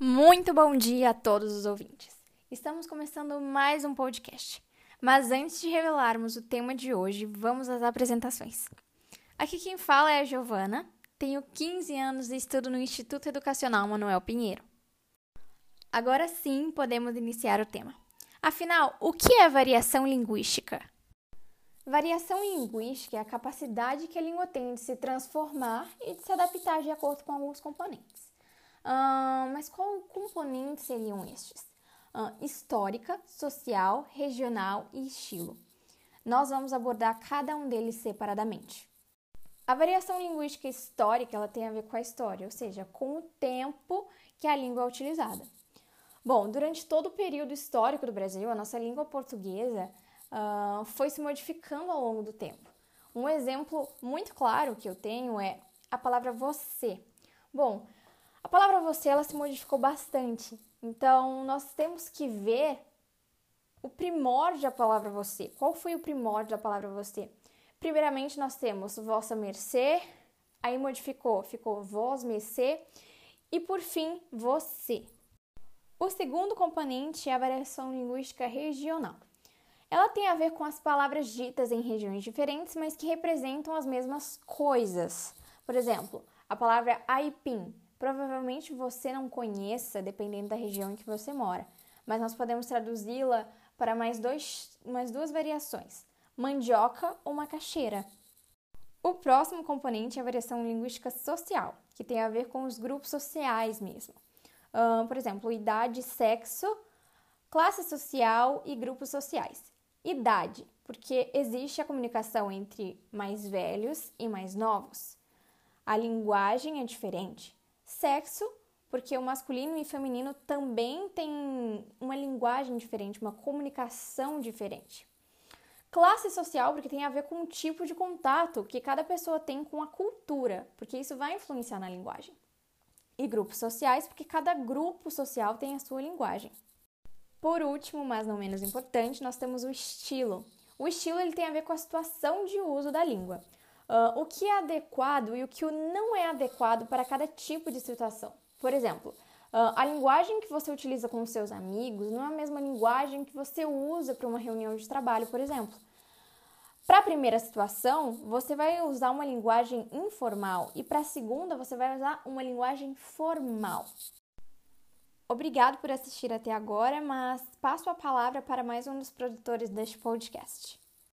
Muito bom dia a todos os ouvintes. Estamos começando mais um podcast. Mas antes de revelarmos o tema de hoje, vamos às apresentações. Aqui quem fala é a Giovana, tenho 15 anos e estudo no Instituto Educacional Manuel Pinheiro. Agora sim podemos iniciar o tema. Afinal, o que é variação linguística? Variação linguística é a capacidade que a língua tem de se transformar e de se adaptar de acordo com alguns componentes. Uh, mas qual componentes seriam estes? Uh, histórica, social, regional e estilo. Nós vamos abordar cada um deles separadamente. A variação linguística histórica ela tem a ver com a história, ou seja, com o tempo que a língua é utilizada. Bom, durante todo o período histórico do Brasil, a nossa língua portuguesa uh, foi se modificando ao longo do tempo. Um exemplo muito claro que eu tenho é a palavra você. Bom, a palavra você ela se modificou bastante. Então, nós temos que ver o primórdio da palavra você. Qual foi o primórdio da palavra você? Primeiramente, nós temos vossa mercê, aí modificou, ficou vós, mercê, e por fim, você. O segundo componente é a variação linguística regional. Ela tem a ver com as palavras ditas em regiões diferentes, mas que representam as mesmas coisas. Por exemplo, a palavra aipim provavelmente você não conheça, dependendo da região em que você mora, mas nós podemos traduzi-la para mais, dois, mais duas variações: mandioca ou macaxeira. O próximo componente é a variação linguística social, que tem a ver com os grupos sociais mesmo. Por exemplo, idade, sexo, classe social e grupos sociais. Idade, porque existe a comunicação entre mais velhos e mais novos. A linguagem é diferente. Sexo, porque o masculino e feminino também têm uma linguagem diferente, uma comunicação diferente. Classe social, porque tem a ver com o tipo de contato que cada pessoa tem com a cultura, porque isso vai influenciar na linguagem. E grupos sociais, porque cada grupo social tem a sua linguagem. Por último, mas não menos importante, nós temos o estilo. O estilo ele tem a ver com a situação de uso da língua. Uh, o que é adequado e o que não é adequado para cada tipo de situação. Por exemplo, uh, a linguagem que você utiliza com seus amigos não é a mesma linguagem que você usa para uma reunião de trabalho, por exemplo. Para a primeira situação, você vai usar uma linguagem informal e para a segunda, você vai usar uma linguagem formal. Obrigado por assistir até agora, mas passo a palavra para mais um dos produtores deste podcast.